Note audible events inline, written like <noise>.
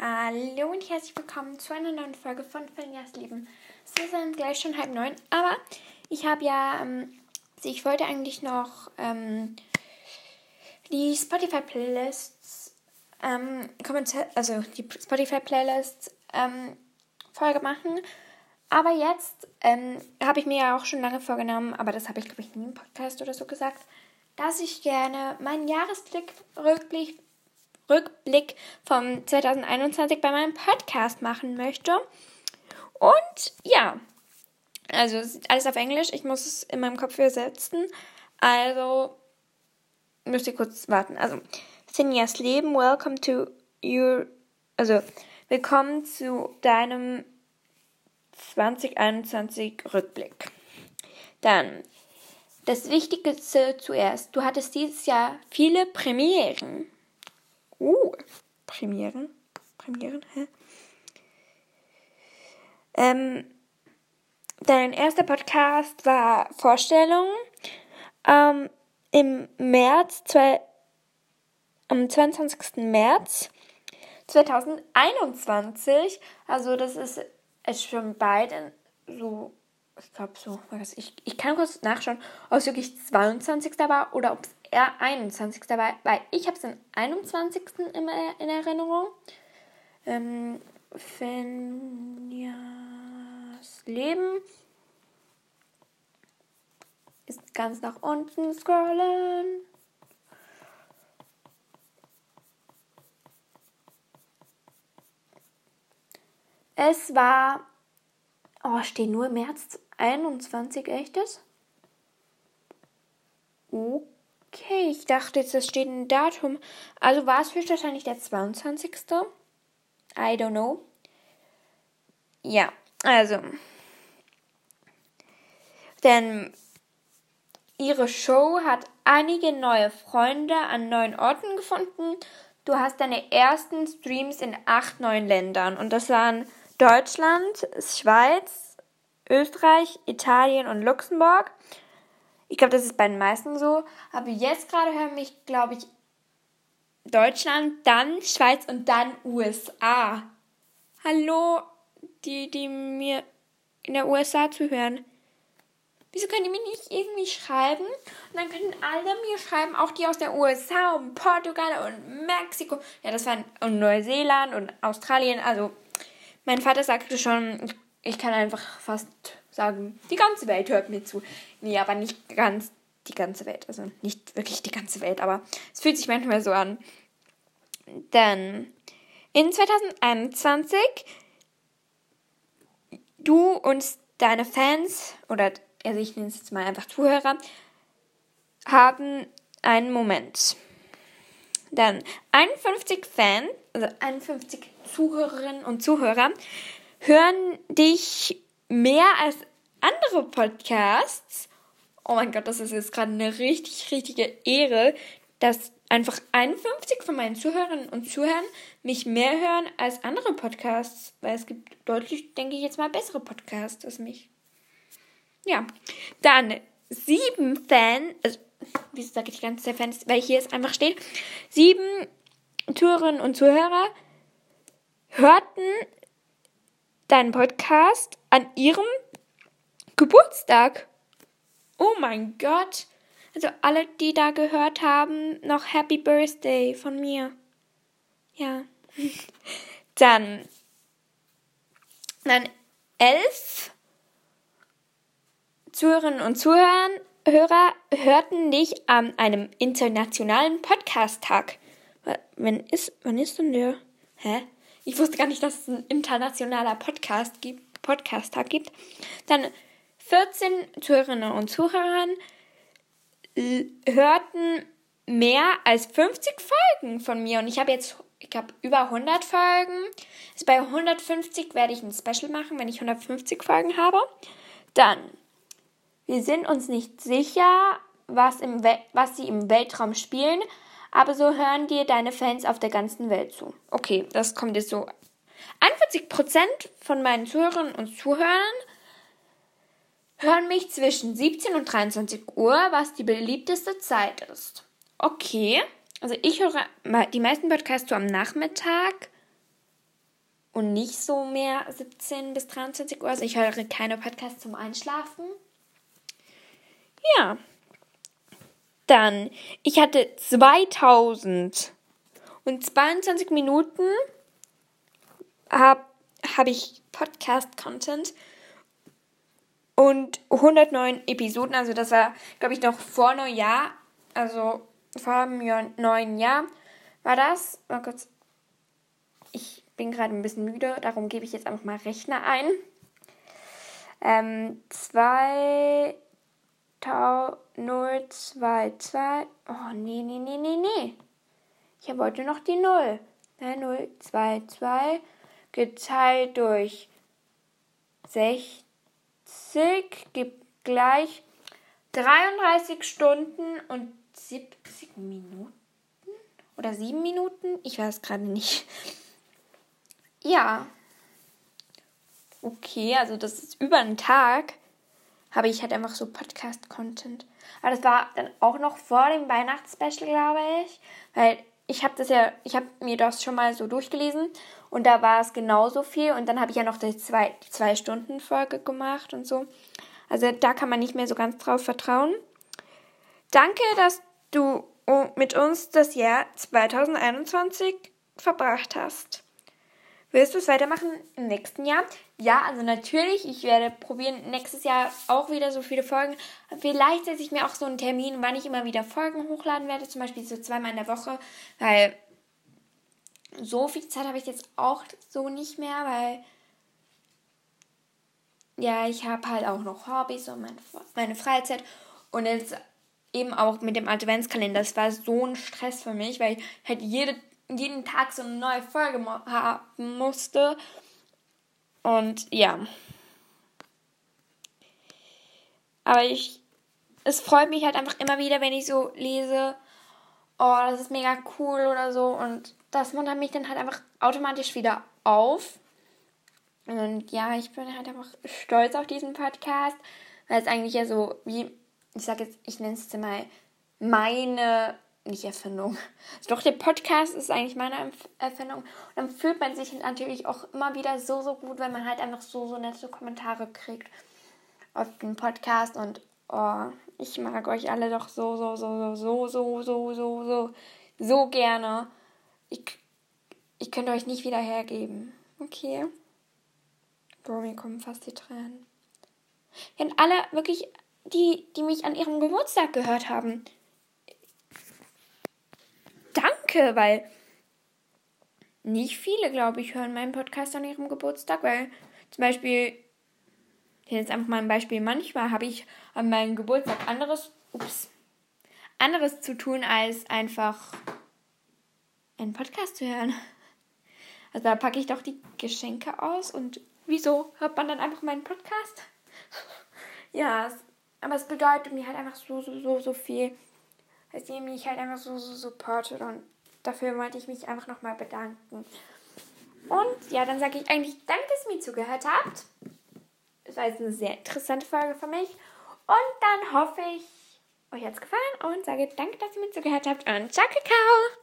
Hallo und herzlich willkommen zu einer neuen Folge von Fenjas Leben. Es ist gleich schon halb neun, aber ich habe ja, ähm, also ich wollte eigentlich noch ähm, die Spotify Playlists, ähm, also die Spotify Playlists ähm, Folge machen. Aber jetzt ähm, habe ich mir ja auch schon lange vorgenommen, aber das habe ich glaube ich nie im Podcast oder so gesagt, dass ich gerne meinen Jahresblick Rückblick vom 2021 bei meinem Podcast machen möchte. Und ja, also alles auf Englisch. Ich muss es in meinem Kopf übersetzen. Also müsst ihr kurz warten. Also Sinjas Leben, welcome to your, also willkommen zu deinem 2021 Rückblick. Dann das Wichtigste zuerst. Du hattest dieses Jahr viele Premieren. Uh, Premieren. Premieren, hä? Ähm, dein erster Podcast war Vorstellung. Ähm, Im März, zwei, am 22. März 2021. Also das ist, ist schon bald so, ich glaube so, ich, ich kann kurz nachschauen, ob es wirklich 22. war oder ob es eher 21. war, weil ich habe es den 21. immer in Erinnerung. Ähm, Fenjas Leben ist ganz nach unten scrollen. Es war, oh, steht nur März 21, echtes? Okay, ich dachte jetzt, es steht ein Datum. Also war es höchstwahrscheinlich der 22. I don't know. Ja, also. Denn ihre Show hat einige neue Freunde an neuen Orten gefunden. Du hast deine ersten Streams in acht neuen Ländern. Und das waren Deutschland, Schweiz, Österreich, Italien und Luxemburg. Ich glaube, das ist bei den meisten so. Aber jetzt gerade hören mich, glaube ich, Deutschland, dann Schweiz und dann USA. Hallo, die, die mir in der USA zuhören. Wieso können die mir nicht irgendwie schreiben? Und dann können alle mir schreiben, auch die aus der USA und Portugal und Mexiko. Ja, das waren und Neuseeland und Australien. Also, mein Vater sagte schon, ich kann einfach fast sagen, die ganze Welt hört mir zu. Nee, aber nicht ganz die ganze Welt. Also nicht wirklich die ganze Welt, aber es fühlt sich manchmal so an. Dann in 2021 du und deine Fans oder also ich nenne es jetzt mal einfach Zuhörer haben einen Moment. Dann 51 Fans, also 51 Zuhörerinnen und Zuhörer hören dich mehr als andere Podcasts. Oh mein Gott, das ist jetzt gerade eine richtig, richtige Ehre, dass einfach 51 von meinen Zuhörerinnen und Zuhörern mich mehr hören als andere Podcasts, weil es gibt deutlich, denke ich jetzt mal, bessere Podcasts als mich. Ja, dann sieben Fans, also, wieso sage ich die ganze Zeit Fans, weil hier es einfach steht, sieben Zuhörerinnen und Zuhörer hörten deinen Podcast an ihrem Geburtstag. Oh mein Gott. Also alle, die da gehört haben, noch Happy Birthday von mir. Ja. <laughs> Dann. Dann elf Zuhörerinnen und Zuhörer Hörer hörten dich an einem internationalen Podcast-Tag. Wann ist, wann ist denn der? Hä? Ich wusste gar nicht, dass es ein internationaler Podcast gibt, Podcast-Tag gibt. Dann 14 Zuhörerinnen und Zuhörer hörten mehr als 50 Folgen von mir und ich habe jetzt ich habe über 100 Folgen. Also bei 150 werde ich ein Special machen, wenn ich 150 Folgen habe. Dann, wir sind uns nicht sicher, was, im was sie im Weltraum spielen, aber so hören dir deine Fans auf der ganzen Welt zu. Okay, das kommt jetzt so. 41% von meinen Zuhörerinnen und Zuhörern hören mich zwischen 17 und 23 Uhr, was die beliebteste Zeit ist. Okay, also ich höre die meisten Podcasts so am Nachmittag. und nicht so mehr 17 bis 23 Uhr. Also ich höre keine Podcasts zum Einschlafen. Ja. Dann, ich hatte 2000 und 22 Minuten habe hab ich Podcast-Content und 109 Episoden. Also das war, glaube ich, noch vor Neujahr. Also vor dem neuen Jahr war das. Mal kurz. Ich bin gerade ein bisschen müde, darum gebe ich jetzt einfach mal Rechner ein. Ähm, 2022. Oh, nee, nee, nee, nee, nee. Ich habe heute noch die 0. 0, 2, 2 geteilt durch 60 gibt gleich 33 Stunden und 70 Minuten oder 7 Minuten. Ich weiß gerade nicht. Ja. Okay, also das ist über einen Tag. Habe ich halt einfach so Podcast-Content. Aber das war dann auch noch vor dem Weihnachtsspecial, glaube ich. Weil ich habe das ja, ich habe mir das schon mal so durchgelesen und da war es genauso viel und dann habe ich ja noch die zwei, die zwei Stunden Folge gemacht und so. Also da kann man nicht mehr so ganz drauf vertrauen. Danke, dass du mit uns das Jahr 2021 verbracht hast. Willst du es weitermachen im nächsten Jahr? Ja, also natürlich. Ich werde probieren, nächstes Jahr auch wieder so viele Folgen. Vielleicht setze ich mir auch so einen Termin, wann ich immer wieder Folgen hochladen werde. Zum Beispiel so zweimal in der Woche. Weil so viel Zeit habe ich jetzt auch so nicht mehr, weil ja, ich habe halt auch noch Hobbys und meine Freizeit. Und jetzt eben auch mit dem Adventskalender. Das war so ein Stress für mich, weil ich halt jede jeden Tag so eine neue Folge haben musste. Und ja. Aber ich, es freut mich halt einfach immer wieder, wenn ich so lese, oh, das ist mega cool oder so. Und das muntert mich dann halt einfach automatisch wieder auf. Und ja, ich bin halt einfach stolz auf diesen Podcast, weil es eigentlich ja so, wie, ich sag jetzt, ich nenne es mal meine nicht Erfindung. Doch der Podcast ist eigentlich meine Erfindung. Und dann fühlt man sich natürlich auch immer wieder so, so gut, wenn man halt einfach so, so nette Kommentare kriegt auf den Podcast. Und oh, ich mag euch alle doch so, so, so, so, so, so, so, so, so gerne. Ich, ich könnte euch nicht wieder hergeben. Okay. Bro, mir kommen fast die Tränen. und alle wirklich, die, die mich an ihrem Geburtstag gehört haben danke, weil nicht viele, glaube ich, hören meinen Podcast an ihrem Geburtstag, weil zum Beispiel, jetzt einfach mal ein Beispiel, manchmal habe ich an meinem Geburtstag anderes, ups, anderes zu tun, als einfach einen Podcast zu hören. Also da packe ich doch die Geschenke aus und wieso hört man dann einfach meinen Podcast? <laughs> ja, aber es bedeutet mir halt einfach so, so, so, so viel dass ihr mich halt einfach so, so supportet und dafür wollte ich mich einfach nochmal bedanken. Und ja, dann sage ich eigentlich danke, dass ihr mir zugehört habt. Es war jetzt eine sehr interessante Folge für mich. Und dann hoffe ich, euch hat es gefallen und sage danke, dass ihr mir zugehört habt und ciao, Kakao!